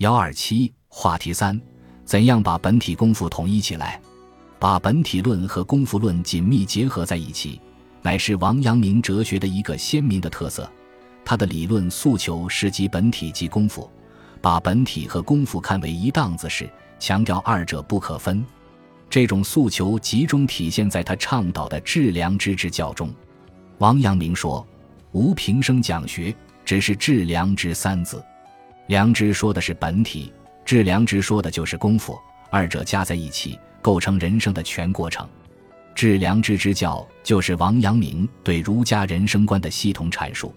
幺二七话题三：怎样把本体功夫统一起来？把本体论和功夫论紧密结合在一起，乃是王阳明哲学的一个鲜明的特色。他的理论诉求是集本体及功夫，把本体和功夫看为一档子事，强调二者不可分。这种诉求集中体现在他倡导的致良知之教中。王阳明说：“吾平生讲学，只是致良知三字。”良知说的是本体，致良知说的就是功夫，二者加在一起，构成人生的全过程。致良知之教就是王阳明对儒家人生观的系统阐述。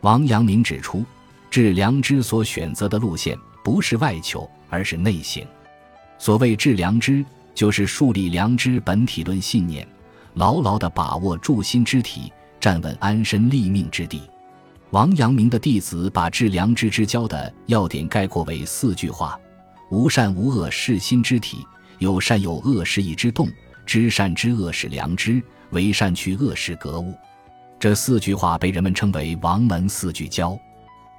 王阳明指出，致良知所选择的路线不是外求，而是内省。所谓致良知，就是树立良知本体论信念，牢牢地把握住心之体，站稳安身立命之地。王阳明的弟子把致良知之教的要点概括为四句话：无善无恶是心之体，有善有恶是意之动，知善知恶是良知，为善去恶是格物。这四句话被人们称为王门四句教。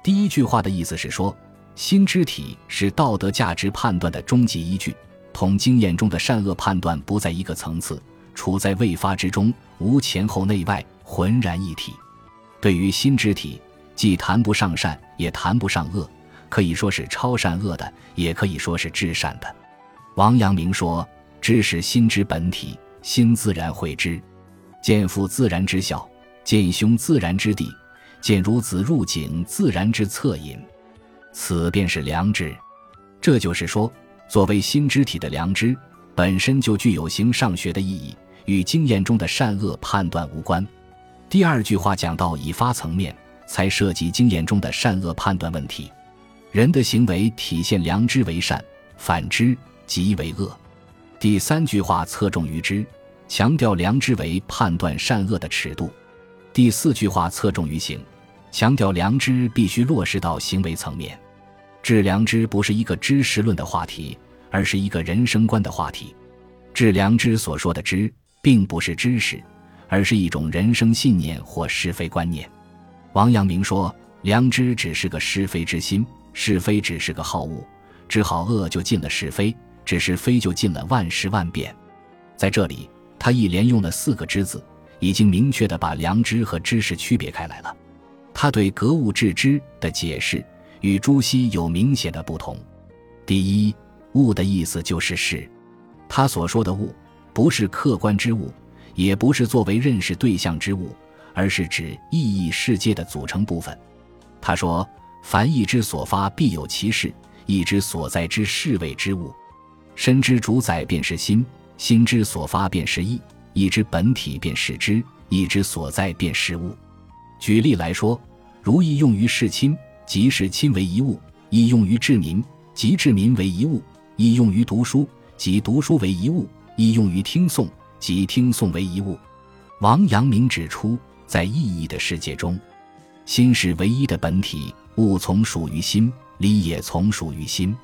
第一句话的意思是说，心之体是道德价值判断的终极依据，同经验中的善恶判断不在一个层次，处在未发之中，无前后内外，浑然一体。对于心之体。既谈不上善，也谈不上恶，可以说是超善恶的，也可以说是至善的。王阳明说：“知是心之本体，心自然会知。见父自然知孝，见兄自然知弟，见孺子入井自然之恻隐。此便是良知。这就是说，作为心之体的良知，本身就具有形上学的意义，与经验中的善恶判断无关。”第二句话讲到已发层面。才涉及经验中的善恶判断问题。人的行为体现良知为善，反之即为恶。第三句话侧重于知，强调良知为判断善恶的尺度。第四句话侧重于行，强调良知必须落实到行为层面。治良知不是一个知识论的话题，而是一个人生观的话题。治良知所说的知，并不是知识，而是一种人生信念或是非观念。王阳明说：“良知只是个是非之心，是非只是个好恶，知好恶就尽了是非，只是非就尽了万事万变。”在这里，他一连用了四个“知”字，已经明确的把良知和知识区别开来了。他对格物致知的解释与朱熹有明显的不同。第一，物的意思就是事，他所说的物，不是客观之物，也不是作为认识对象之物。而是指意义世界的组成部分。他说：“凡意之所发，必有其事；意之所在之是谓之物。身之主宰便是心，心之所发便是意，意之本体便是知，意之所在便是物。”举例来说，如意用于事亲，即是亲为一物；意用于治民，即治民为一物；意用于读书，即读书为一物；意用于听诵，即听诵为一物。王阳明指出。在意义的世界中，心是唯一的本体，物从属于心，理也从属于心。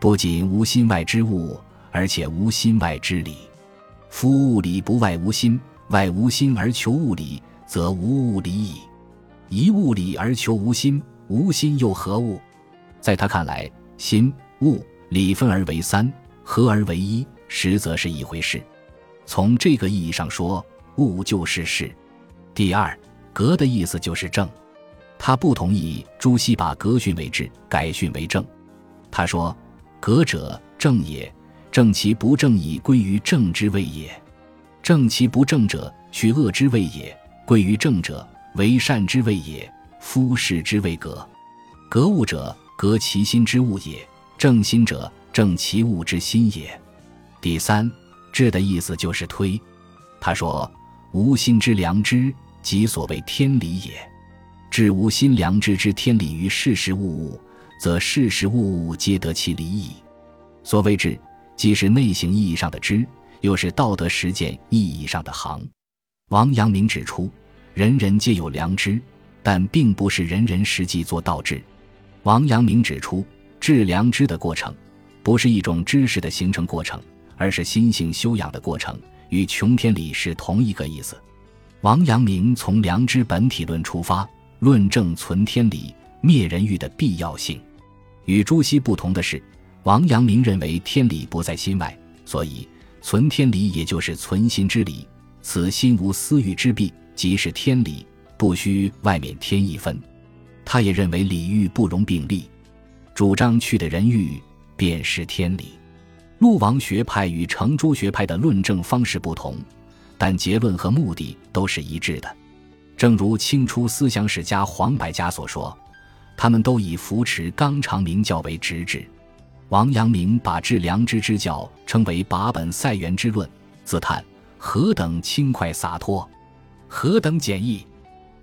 不仅无心外之物，而且无心外之理。夫物理不外无心，外无心而求物理，则无物理矣。一物理而求无心，无心又何物？在他看来，心、物、理分而为三，合而为一，实则是一回事。从这个意义上说，物就是事。第二，格的意思就是正，他不同意朱熹把格训为治，改训为正。他说：“格者正也，正其不正以归于正之谓也；正其不正者，去恶之谓也；归于正者，为善之谓也。夫是之谓格。格物者，格其心之物也；正心者，正其物之心也。”第三，治的意思就是推。他说：“无心之良知。”即所谓天理也，至无心良知之天理于事事物物，则事事物物皆得其理矣。所谓智，既是内省意义上的知，又是道德实践意义上的行。王阳明指出，人人皆有良知，但并不是人人实际做到智。王阳明指出，治良知的过程，不是一种知识的形成过程，而是心性修养的过程，与穷天理是同一个意思。王阳明从良知本体论出发，论证存天理、灭人欲的必要性。与朱熹不同的是，王阳明认为天理不在心外，所以存天理也就是存心之理。此心无私欲之弊，即是天理，不需外面添一分。他也认为理欲不容并立，主张去的人欲便是天理。陆王学派与程朱学派的论证方式不同，但结论和目的都是一致的。正如清初思想史家黄百家所说。他们都以扶持纲常名教为直指。王阳明把致良知之教称为把本赛源之论，自叹何等轻快洒脱，何等简易。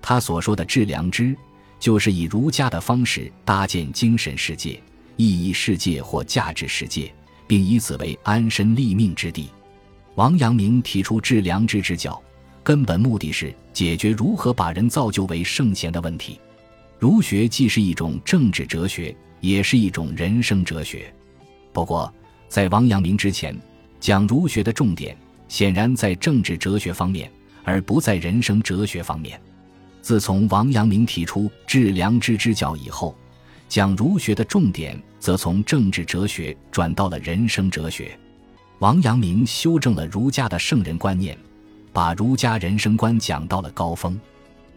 他所说的致良知，就是以儒家的方式搭建精神世界、意义世界或价值世界，并以此为安身立命之地。王阳明提出致良知之教，根本目的是解决如何把人造就为圣贤的问题。儒学既是一种政治哲学，也是一种人生哲学。不过，在王阳明之前，讲儒学的重点显然在政治哲学方面，而不在人生哲学方面。自从王阳明提出致良知之教以后，讲儒学的重点则从政治哲学转到了人生哲学。王阳明修正了儒家的圣人观念，把儒家人生观讲到了高峰。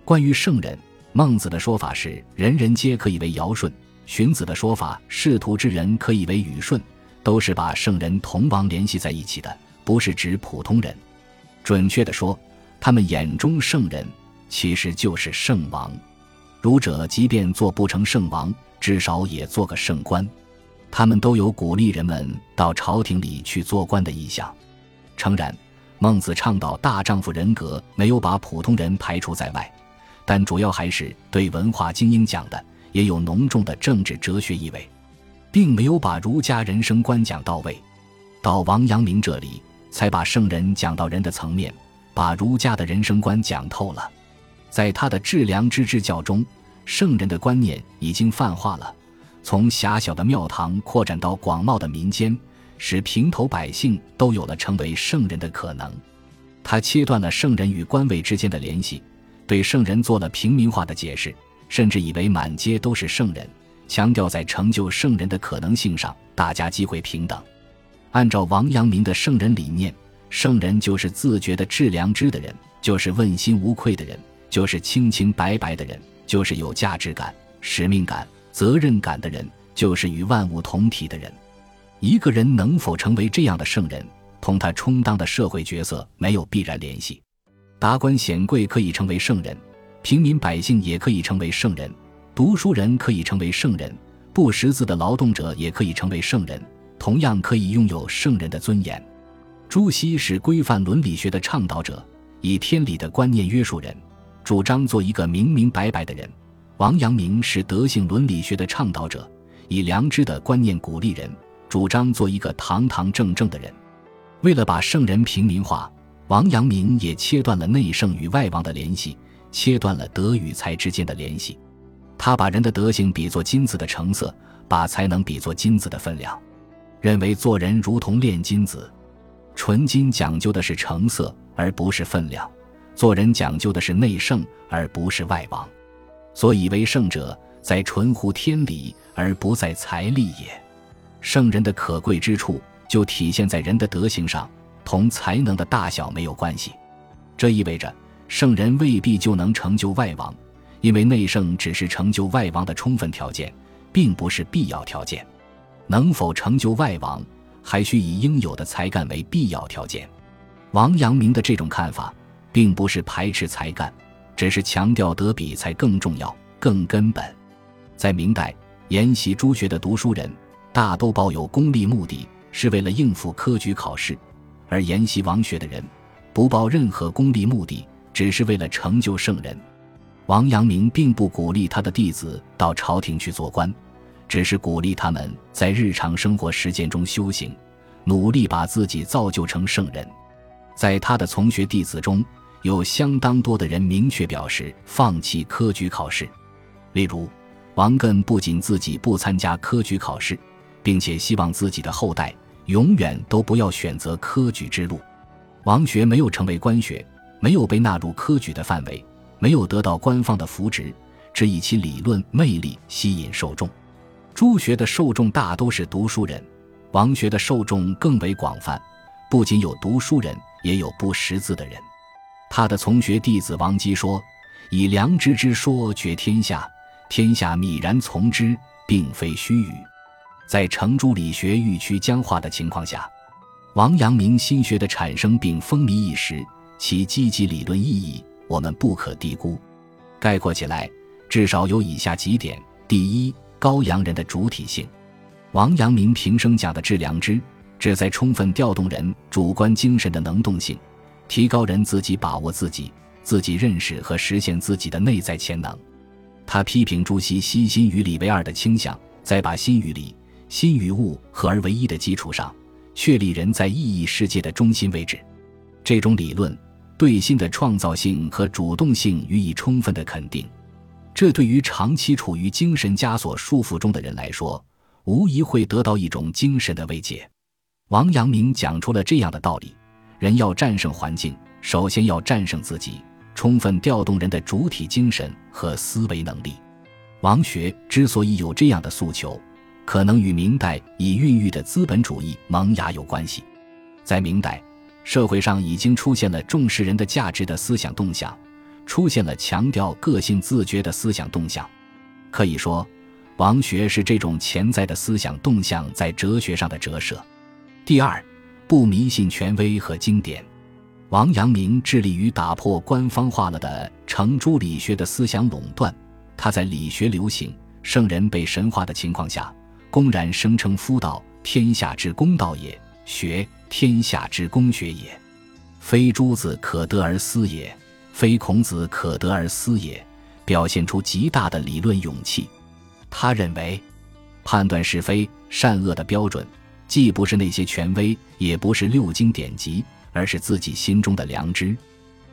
关于圣人。孟子的说法是“人人皆可以为尧舜”，荀子的说法“仕途之人可以为禹舜”，都是把圣人同王联系在一起的，不是指普通人。准确的说，他们眼中圣人其实就是圣王。儒者即便做不成圣王，至少也做个圣官。他们都有鼓励人们到朝廷里去做官的意向。诚然，孟子倡导大丈夫人格，没有把普通人排除在外。但主要还是对文化精英讲的，也有浓重的政治哲学意味，并没有把儒家人生观讲到位。到王阳明这里，才把圣人讲到人的层面，把儒家的人生观讲透了。在他的致良知之教中，圣人的观念已经泛化了，从狭小的庙堂扩展到广袤的民间，使平头百姓都有了成为圣人的可能。他切断了圣人与官位之间的联系。对圣人做了平民化的解释，甚至以为满街都是圣人，强调在成就圣人的可能性上，大家机会平等。按照王阳明的圣人理念，圣人就是自觉的致良知的人，就是问心无愧的人，就是清清白白的人，就是有价值感、使命感、责任感的人，就是与万物同体的人。一个人能否成为这样的圣人，同他充当的社会角色没有必然联系。达官显贵可以成为圣人，平民百姓也可以成为圣人，读书人可以成为圣人，不识字的劳动者也可以成为圣人，同样可以拥有圣人的尊严。朱熹是规范伦理学的倡导者，以天理的观念约束人，主张做一个明明白白的人；王阳明是德性伦理学的倡导者，以良知的观念鼓励人，主张做一个堂堂正正的人。为了把圣人平民化。王阳明也切断了内圣与外王的联系，切断了德与才之间的联系。他把人的德性比作金子的成色，把才能比作金子的分量，认为做人如同炼金子，纯金讲究的是成色而不是分量，做人讲究的是内圣而不是外王。所以为圣者，在纯乎天理而不在财力也。圣人的可贵之处，就体现在人的德行上。同才能的大小没有关系，这意味着圣人未必就能成就外王，因为内圣只是成就外王的充分条件，并不是必要条件。能否成就外王，还需以应有的才干为必要条件。王阳明的这种看法，并不是排斥才干，只是强调德比才更重要、更根本。在明代，研习诸学的读书人，大都抱有功利目的，是为了应付科举考试。而研习王学的人，不抱任何功利目的，只是为了成就圣人。王阳明并不鼓励他的弟子到朝廷去做官，只是鼓励他们在日常生活实践中修行，努力把自己造就成圣人。在他的从学弟子中，有相当多的人明确表示放弃科举考试。例如，王艮不仅自己不参加科举考试，并且希望自己的后代。永远都不要选择科举之路。王学没有成为官学，没有被纳入科举的范围，没有得到官方的扶植，只以其理论魅力吸引受众。朱学的受众大都是读书人，王学的受众更为广泛，不仅有读书人，也有不识字的人。他的从学弟子王基说：“以良知之说决天下，天下泯然从之，并非虚语。”在程朱理学愈趋僵化的情况下，王阳明心学的产生并风靡一时，其积极理论意义我们不可低估。概括起来，至少有以下几点：第一，高阳人的主体性。王阳明平生讲的致良知，旨在充分调动人主观精神的能动性。提高人自己把握自己、自己认识和实现自己的内在潜能。他批评朱熹心心与理为二的倾向，在把心与理、心与物合而为一的基础上，确立人在意义世界的中心位置。这种理论对心的创造性和主动性予以充分的肯定。这对于长期处于精神枷锁束缚中的人来说，无疑会得到一种精神的慰藉。王阳明讲出了这样的道理。人要战胜环境，首先要战胜自己，充分调动人的主体精神和思维能力。王学之所以有这样的诉求，可能与明代已孕育的资本主义萌芽有关系。在明代，社会上已经出现了重视人的价值的思想动向，出现了强调个性自觉的思想动向。可以说，王学是这种潜在的思想动向在哲学上的折射。第二。不迷信权威和经典，王阳明致力于打破官方化了的程朱理学的思想垄断。他在理学流行、圣人被神化的情况下，公然声称：“夫道，天下之公道也；学，天下之公学也。非诸子可得而思也，非孔子可得而思也。”表现出极大的理论勇气。他认为，判断是非善恶的标准。既不是那些权威，也不是六经典籍，而是自己心中的良知。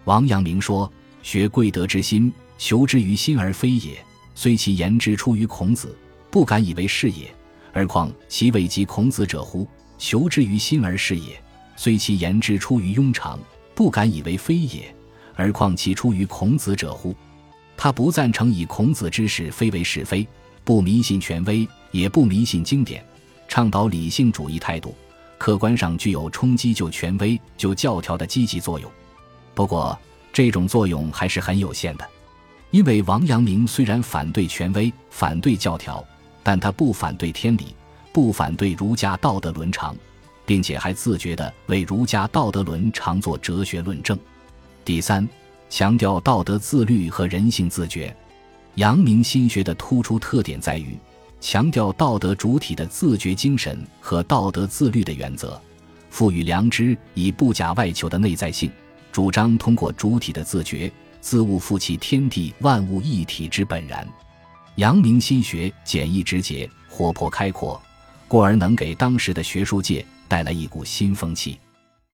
王阳明说：“学贵德之心，求之于心而非也。虽其言之出于孔子，不敢以为是也；而况其未及孔子者乎？求之于心而是也。虽其言之出于庸常，不敢以为非也；而况其出于孔子者乎？”他不赞成以孔子之事非为是非，不迷信权威，也不迷信经典。倡导理性主义态度，客观上具有冲击旧权威、旧教条的积极作用。不过，这种作用还是很有限的，因为王阳明虽然反对权威、反对教条，但他不反对天理，不反对儒家道德伦常，并且还自觉地为儒家道德伦常做哲学论证。第三，强调道德自律和人性自觉。阳明心学的突出特点在于。强调道德主体的自觉精神和道德自律的原则，赋予良知以不假外求的内在性，主张通过主体的自觉，自悟复其天地万物一体之本然。阳明心学简易直接，活泼开阔，故而能给当时的学术界带来一股新风气。